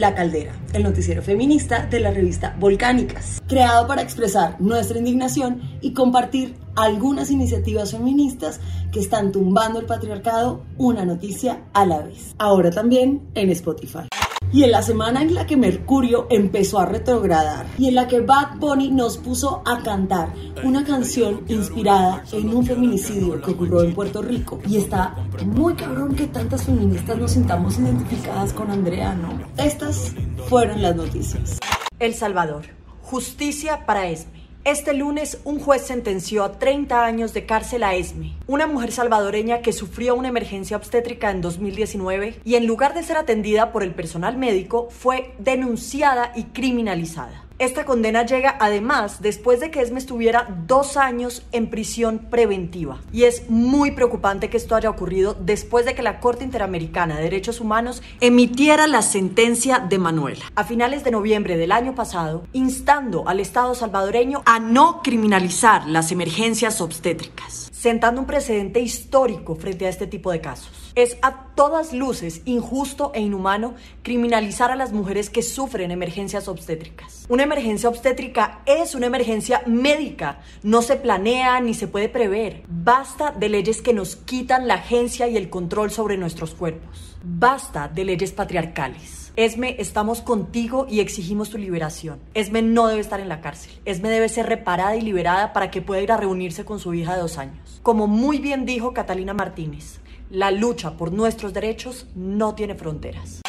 La Caldera, el noticiero feminista de la revista Volcánicas, creado para expresar nuestra indignación y compartir algunas iniciativas feministas que están tumbando el patriarcado una noticia a la vez. Ahora también en Spotify. Y en la semana en la que Mercurio empezó a retrogradar y en la que Bad Bunny nos puso a cantar una canción inspirada en un feminicidio que ocurrió en Puerto Rico. Y está muy cabrón que tantas feministas nos sintamos identificadas con Andrea, ¿no? Estas fueron las noticias. El Salvador. Justicia para Esme. Este lunes, un juez sentenció a 30 años de cárcel a Esme, una mujer salvadoreña que sufrió una emergencia obstétrica en 2019 y en lugar de ser atendida por el personal médico, fue denunciada y criminalizada. Esta condena llega además después de que Esme estuviera dos años en prisión preventiva. Y es muy preocupante que esto haya ocurrido después de que la Corte Interamericana de Derechos Humanos emitiera la sentencia de Manuela a finales de noviembre del año pasado, instando al Estado salvadoreño a no criminalizar las emergencias obstétricas sentando un precedente histórico frente a este tipo de casos. Es a todas luces injusto e inhumano criminalizar a las mujeres que sufren emergencias obstétricas. Una emergencia obstétrica es una emergencia médica, no se planea ni se puede prever. Basta de leyes que nos quitan la agencia y el control sobre nuestros cuerpos. Basta de leyes patriarcales. Esme, estamos contigo y exigimos tu liberación. Esme no debe estar en la cárcel. Esme debe ser reparada y liberada para que pueda ir a reunirse con su hija de dos años. Como muy bien dijo Catalina Martínez, la lucha por nuestros derechos no tiene fronteras.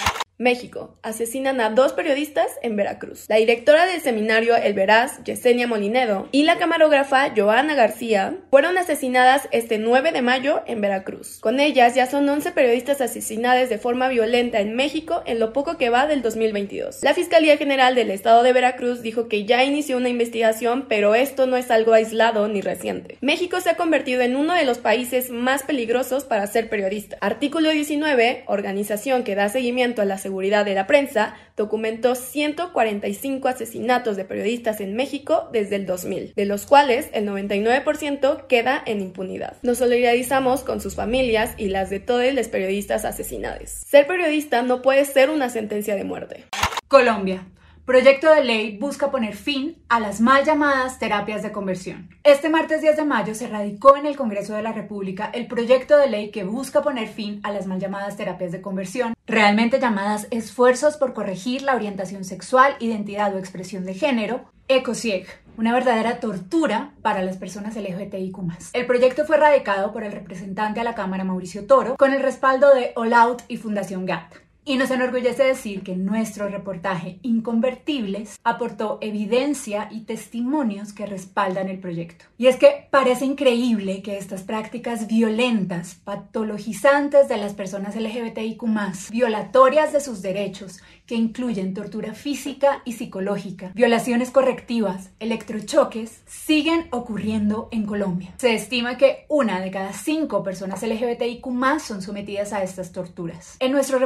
México. Asesinan a dos periodistas en Veracruz. La directora del seminario El Veraz, Yesenia Molinedo, y la camarógrafa Joana García fueron asesinadas este 9 de mayo en Veracruz. Con ellas ya son 11 periodistas asesinadas de forma violenta en México en lo poco que va del 2022. La Fiscalía General del Estado de Veracruz dijo que ya inició una investigación, pero esto no es algo aislado ni reciente. México se ha convertido en uno de los países más peligrosos para ser periodista. Artículo 19, organización que da seguimiento a la seguridad Seguridad de la Prensa documentó 145 asesinatos de periodistas en México desde el 2000, de los cuales el 99% queda en impunidad. Nos solidarizamos con sus familias y las de todos los periodistas asesinados. Ser periodista no puede ser una sentencia de muerte. Colombia. Proyecto de ley busca poner fin a las mal llamadas terapias de conversión. Este martes 10 de mayo se radicó en el Congreso de la República el proyecto de ley que busca poner fin a las mal llamadas terapias de conversión, realmente llamadas esfuerzos por corregir la orientación sexual, identidad o expresión de género, ECOSIEG, una verdadera tortura para las personas LGBTIQ. El proyecto fue radicado por el representante a la Cámara Mauricio Toro con el respaldo de All Out y Fundación GATT. Y nos enorgullece decir que nuestro reportaje Inconvertibles aportó evidencia y testimonios que respaldan el proyecto. Y es que parece increíble que estas prácticas violentas, patologizantes de las personas LGBTIQ, violatorias de sus derechos, que incluyen tortura física y psicológica, violaciones correctivas, electrochoques, siguen ocurriendo en Colombia. Se estima que una de cada cinco personas LGBTIQ son sometidas a estas torturas. En nuestro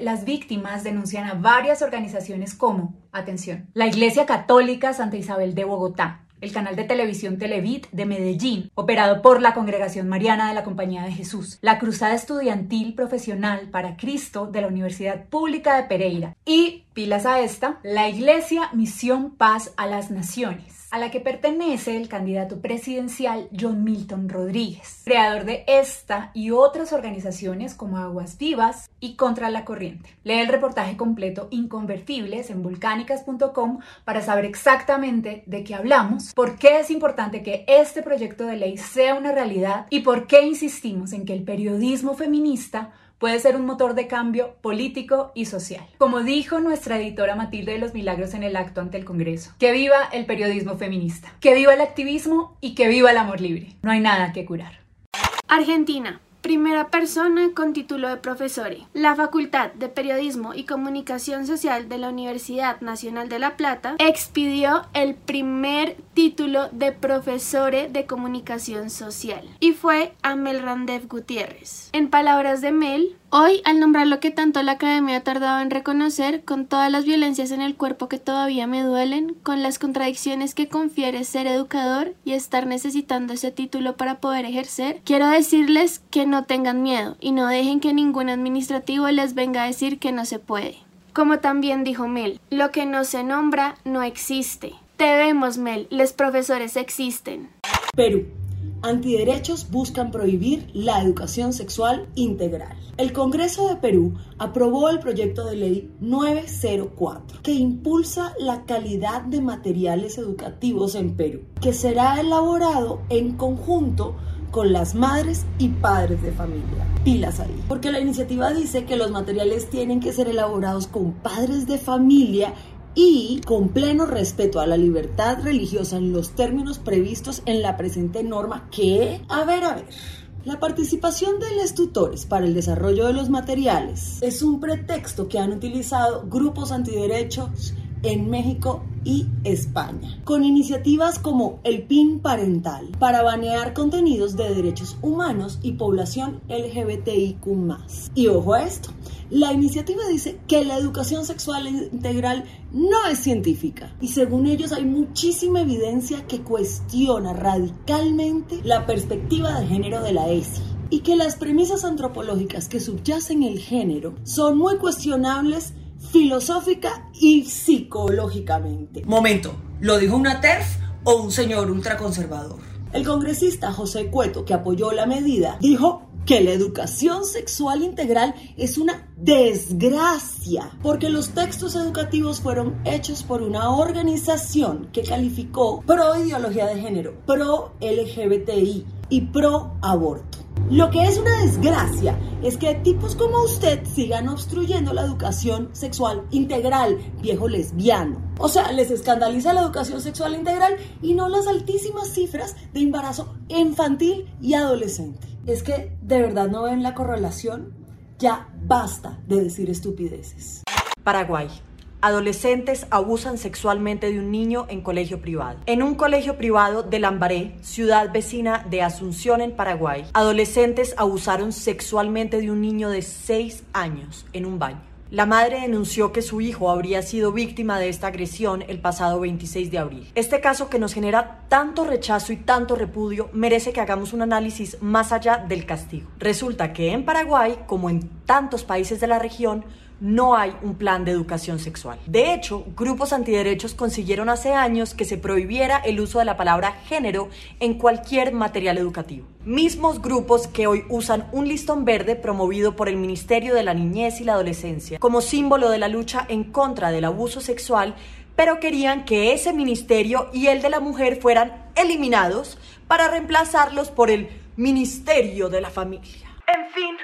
las víctimas denuncian a varias organizaciones como, atención, la Iglesia Católica Santa Isabel de Bogotá, el canal de televisión Televit de Medellín, operado por la Congregación Mariana de la Compañía de Jesús, la Cruzada Estudiantil Profesional para Cristo de la Universidad Pública de Pereira y, pilas a esta, la Iglesia Misión Paz a las Naciones a la que pertenece el candidato presidencial John Milton Rodríguez, creador de esta y otras organizaciones como Aguas Vivas y Contra la Corriente. Lee el reportaje completo Inconvertibles en volcánicas.com para saber exactamente de qué hablamos, por qué es importante que este proyecto de ley sea una realidad y por qué insistimos en que el periodismo feminista puede ser un motor de cambio político y social. Como dijo nuestra editora Matilde de los Milagros en el acto ante el Congreso, que viva el periodismo feminista, que viva el activismo y que viva el amor libre. No hay nada que curar. Argentina. Primera persona con título de profesore. La Facultad de Periodismo y Comunicación Social de la Universidad Nacional de La Plata expidió el primer título de profesore de Comunicación Social y fue a Mel Randev Gutiérrez. En palabras de Mel, Hoy, al nombrar lo que tanto la academia ha tardado en reconocer, con todas las violencias en el cuerpo que todavía me duelen, con las contradicciones que confiere ser educador y estar necesitando ese título para poder ejercer, quiero decirles que no tengan miedo y no dejen que ningún administrativo les venga a decir que no se puede. Como también dijo Mel, lo que no se nombra no existe. Te vemos, Mel, los profesores existen. Perú. Antiderechos buscan prohibir la educación sexual integral. El Congreso de Perú aprobó el proyecto de ley 904 que impulsa la calidad de materiales educativos en Perú, que será elaborado en conjunto con las madres y padres de familia. Pilas ahí. Porque la iniciativa dice que los materiales tienen que ser elaborados con padres de familia y con pleno respeto a la libertad religiosa en los términos previstos en la presente norma que, a ver, a ver, la participación de los tutores para el desarrollo de los materiales es un pretexto que han utilizado grupos antiderechos en México y España, con iniciativas como el PIN parental para banear contenidos de derechos humanos y población LGBTIQ. Y ojo a esto, la iniciativa dice que la educación sexual integral no es científica y según ellos hay muchísima evidencia que cuestiona radicalmente la perspectiva de género de la ESI y que las premisas antropológicas que subyacen el género son muy cuestionables filosófica y psicológicamente. Momento, ¿lo dijo una TERF o un señor ultraconservador? El congresista José Cueto, que apoyó la medida, dijo que la educación sexual integral es una desgracia, porque los textos educativos fueron hechos por una organización que calificó pro ideología de género, pro LGBTI y pro aborto. Lo que es una desgracia es que tipos como usted sigan obstruyendo la educación sexual integral, viejo lesbiano. O sea, les escandaliza la educación sexual integral y no las altísimas cifras de embarazo infantil y adolescente. Es que de verdad no ven la correlación. Ya basta de decir estupideces. Paraguay. Adolescentes abusan sexualmente de un niño en colegio privado. En un colegio privado de Lambaré, ciudad vecina de Asunción en Paraguay, adolescentes abusaron sexualmente de un niño de 6 años en un baño. La madre denunció que su hijo habría sido víctima de esta agresión el pasado 26 de abril. Este caso que nos genera tanto rechazo y tanto repudio merece que hagamos un análisis más allá del castigo. Resulta que en Paraguay, como en tantos países de la región, no hay un plan de educación sexual. De hecho, grupos antiderechos consiguieron hace años que se prohibiera el uso de la palabra género en cualquier material educativo. Mismos grupos que hoy usan un listón verde promovido por el Ministerio de la Niñez y la Adolescencia como símbolo de la lucha en contra del abuso sexual, pero querían que ese ministerio y el de la mujer fueran eliminados para reemplazarlos por el Ministerio de la Familia. En fin,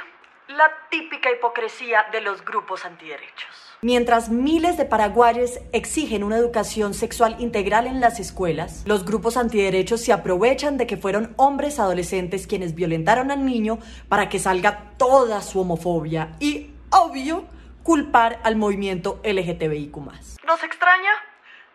la típica hipocresía de los grupos antiderechos. Mientras miles de paraguayos exigen una educación sexual integral en las escuelas, los grupos antiderechos se aprovechan de que fueron hombres adolescentes quienes violentaron al niño para que salga toda su homofobia y, obvio, culpar al movimiento LGTBIQ. ¿Nos extraña?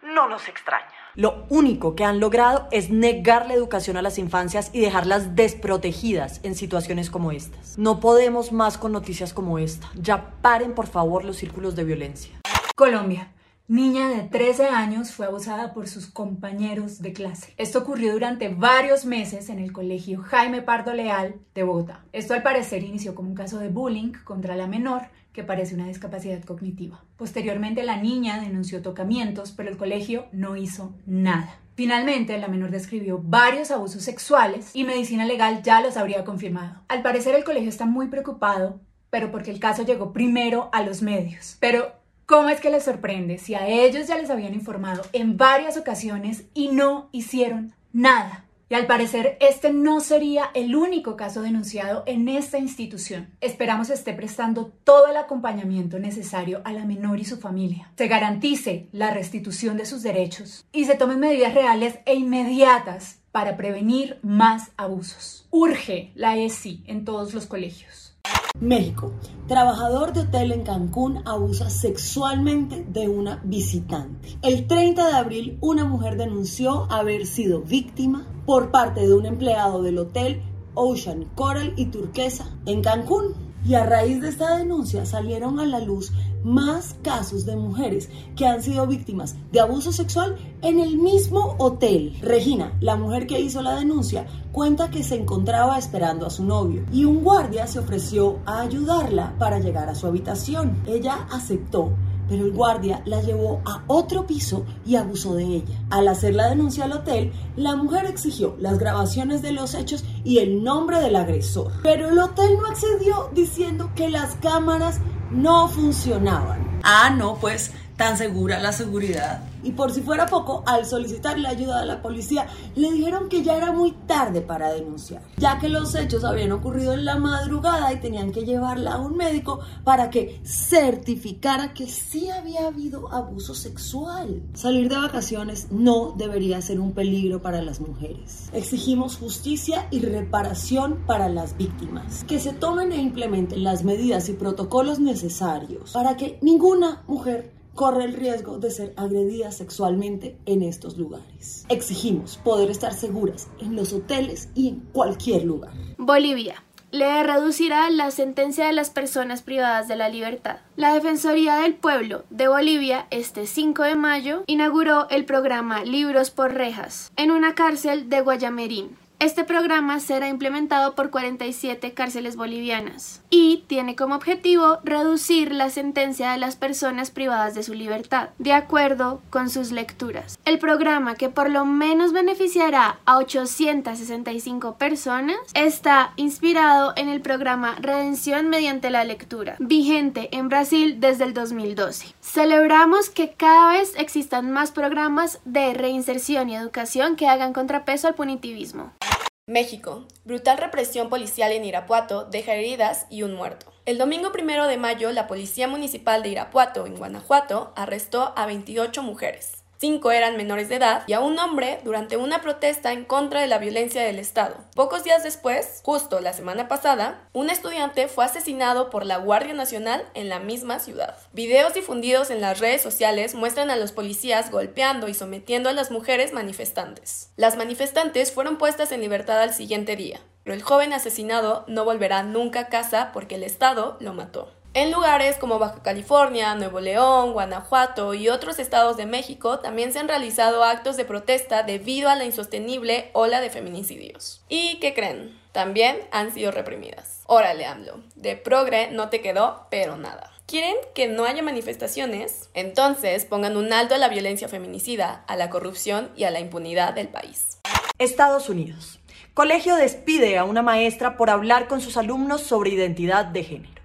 No nos extraña. Lo único que han logrado es negar la educación a las infancias y dejarlas desprotegidas en situaciones como estas. No podemos más con noticias como esta. Ya paren por favor los círculos de violencia. Colombia. Niña de 13 años fue abusada por sus compañeros de clase. Esto ocurrió durante varios meses en el colegio Jaime Pardo Leal de Bogotá. Esto al parecer inició como un caso de bullying contra la menor que parece una discapacidad cognitiva. Posteriormente la niña denunció tocamientos, pero el colegio no hizo nada. Finalmente, la menor describió varios abusos sexuales y medicina legal ya los habría confirmado. Al parecer el colegio está muy preocupado, pero porque el caso llegó primero a los medios. Pero ¿Cómo es que les sorprende si a ellos ya les habían informado en varias ocasiones y no hicieron nada? Y al parecer este no sería el único caso denunciado en esta institución. Esperamos esté prestando todo el acompañamiento necesario a la menor y su familia. Se garantice la restitución de sus derechos y se tomen medidas reales e inmediatas para prevenir más abusos. Urge la ESI en todos los colegios. México. Trabajador de hotel en Cancún abusa sexualmente de una visitante. El 30 de abril, una mujer denunció haber sido víctima por parte de un empleado del hotel Ocean Coral y Turquesa en Cancún. Y a raíz de esta denuncia salieron a la luz más casos de mujeres que han sido víctimas de abuso sexual en el mismo hotel. Regina, la mujer que hizo la denuncia, cuenta que se encontraba esperando a su novio y un guardia se ofreció a ayudarla para llegar a su habitación. Ella aceptó pero el guardia la llevó a otro piso y abusó de ella. Al hacer la denuncia al hotel, la mujer exigió las grabaciones de los hechos y el nombre del agresor. Pero el hotel no accedió diciendo que las cámaras no funcionaban. Ah, no, pues tan segura la seguridad. Y por si fuera poco, al solicitar la ayuda de la policía, le dijeron que ya era muy tarde para denunciar, ya que los hechos habían ocurrido en la madrugada y tenían que llevarla a un médico para que certificara que sí había habido abuso sexual. Salir de vacaciones no debería ser un peligro para las mujeres. Exigimos justicia y reparación para las víctimas, que se tomen e implementen las medidas y protocolos necesarios para que ninguna mujer corre el riesgo de ser agredida sexualmente en estos lugares. Exigimos poder estar seguras en los hoteles y en cualquier lugar. Bolivia. Le reducirá la sentencia de las personas privadas de la libertad. La Defensoría del Pueblo de Bolivia, este 5 de mayo, inauguró el programa Libros por Rejas en una cárcel de Guayamerín. Este programa será implementado por 47 cárceles bolivianas y tiene como objetivo reducir la sentencia de las personas privadas de su libertad, de acuerdo con sus lecturas. El programa, que por lo menos beneficiará a 865 personas, está inspirado en el programa Redención mediante la lectura, vigente en Brasil desde el 2012. Celebramos que cada vez existan más programas de reinserción y educación que hagan contrapeso al punitivismo. México. Brutal represión policial en Irapuato deja heridas y un muerto. El domingo primero de mayo, la Policía Municipal de Irapuato, en Guanajuato, arrestó a 28 mujeres. Cinco eran menores de edad y a un hombre durante una protesta en contra de la violencia del Estado. Pocos días después, justo la semana pasada, un estudiante fue asesinado por la Guardia Nacional en la misma ciudad. Videos difundidos en las redes sociales muestran a los policías golpeando y sometiendo a las mujeres manifestantes. Las manifestantes fueron puestas en libertad al siguiente día, pero el joven asesinado no volverá nunca a casa porque el Estado lo mató. En lugares como Baja California, Nuevo León, Guanajuato y otros estados de México también se han realizado actos de protesta debido a la insostenible ola de feminicidios. ¿Y qué creen? También han sido reprimidas. Órale, AMLO, de progre no te quedó, pero nada. ¿Quieren que no haya manifestaciones? Entonces pongan un alto a la violencia feminicida, a la corrupción y a la impunidad del país. Estados Unidos. Colegio despide a una maestra por hablar con sus alumnos sobre identidad de género.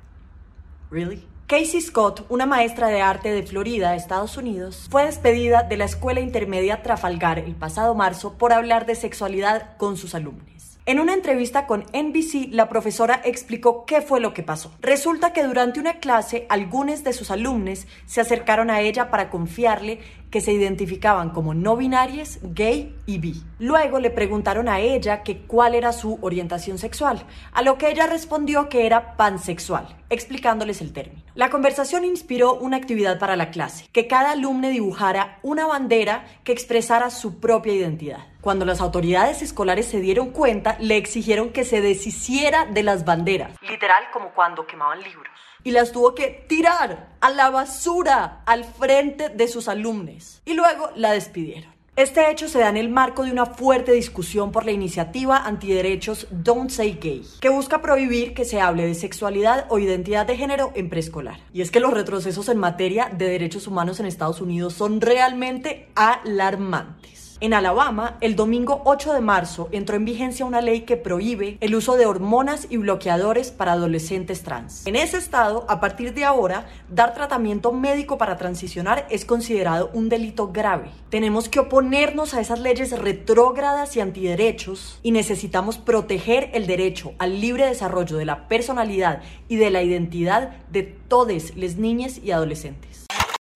Really? Casey Scott, una maestra de arte de Florida, Estados Unidos, fue despedida de la escuela intermedia Trafalgar el pasado marzo por hablar de sexualidad con sus alumnos. En una entrevista con NBC, la profesora explicó qué fue lo que pasó. Resulta que durante una clase, algunos de sus alumnos se acercaron a ella para confiarle que se identificaban como no binarias, gay y bi. Luego le preguntaron a ella que cuál era su orientación sexual, a lo que ella respondió que era pansexual, explicándoles el término. La conversación inspiró una actividad para la clase, que cada alumno dibujara una bandera que expresara su propia identidad. Cuando las autoridades escolares se dieron cuenta, le exigieron que se deshiciera de las banderas, literal como cuando quemaban libros y las tuvo que tirar a la basura al frente de sus alumnos y luego la despidieron. Este hecho se da en el marco de una fuerte discusión por la iniciativa antiderechos Don't Say Gay, que busca prohibir que se hable de sexualidad o identidad de género en preescolar. Y es que los retrocesos en materia de derechos humanos en Estados Unidos son realmente alarmantes. En Alabama, el domingo 8 de marzo entró en vigencia una ley que prohíbe el uso de hormonas y bloqueadores para adolescentes trans. En ese estado, a partir de ahora, dar tratamiento médico para transicionar es considerado un delito grave. Tenemos que oponernos a esas leyes retrógradas y antiderechos y necesitamos proteger el derecho al libre desarrollo de la personalidad y de la identidad de todas las niñas y adolescentes.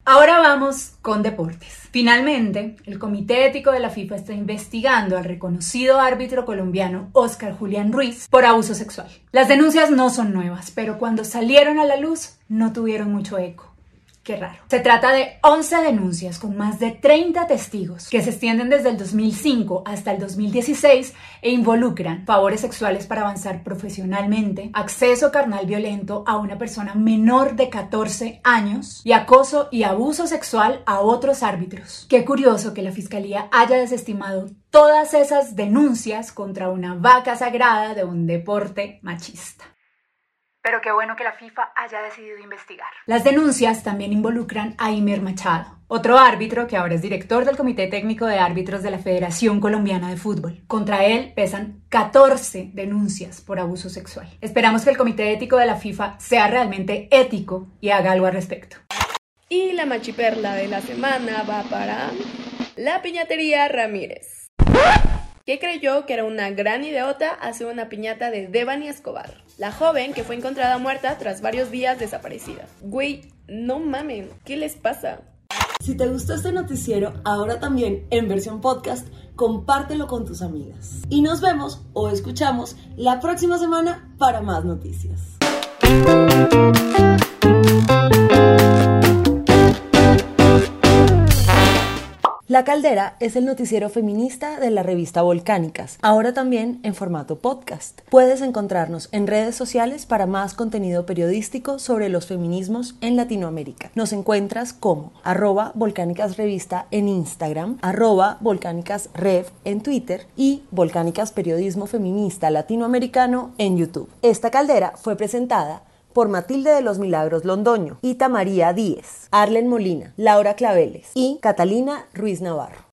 Ahora vamos con deportes. Finalmente, el Comité Ético de la FIFA está investigando al reconocido árbitro colombiano Oscar Julián Ruiz por abuso sexual. Las denuncias no son nuevas, pero cuando salieron a la luz no tuvieron mucho eco. Qué raro. Se trata de 11 denuncias con más de 30 testigos que se extienden desde el 2005 hasta el 2016 e involucran favores sexuales para avanzar profesionalmente, acceso carnal violento a una persona menor de 14 años y acoso y abuso sexual a otros árbitros. Qué curioso que la Fiscalía haya desestimado todas esas denuncias contra una vaca sagrada de un deporte machista. Pero qué bueno que la FIFA haya decidido investigar. Las denuncias también involucran a Imer Machado, otro árbitro que ahora es director del Comité Técnico de Árbitros de la Federación Colombiana de Fútbol. Contra él pesan 14 denuncias por abuso sexual. Esperamos que el Comité Ético de la FIFA sea realmente ético y haga algo al respecto. Y la machiperla de la semana va para la piñatería Ramírez que creyó que era una gran idiota hacer una piñata de Devani Escobar, la joven que fue encontrada muerta tras varios días desaparecida. Güey, no mamen, ¿qué les pasa? Si te gustó este noticiero, ahora también en versión podcast, compártelo con tus amigas. Y nos vemos o escuchamos la próxima semana para más noticias. La Caldera es el noticiero feminista de la revista Volcánicas, ahora también en formato podcast. Puedes encontrarnos en redes sociales para más contenido periodístico sobre los feminismos en Latinoamérica. Nos encuentras como arroba Volcánicas Revista en Instagram, arroba Volcánicas Rev en Twitter y Volcánicas Periodismo Feminista Latinoamericano en YouTube. Esta caldera fue presentada por Matilde de los Milagros Londoño, Ita María Díez, Arlen Molina, Laura Claveles y Catalina Ruiz Navarro.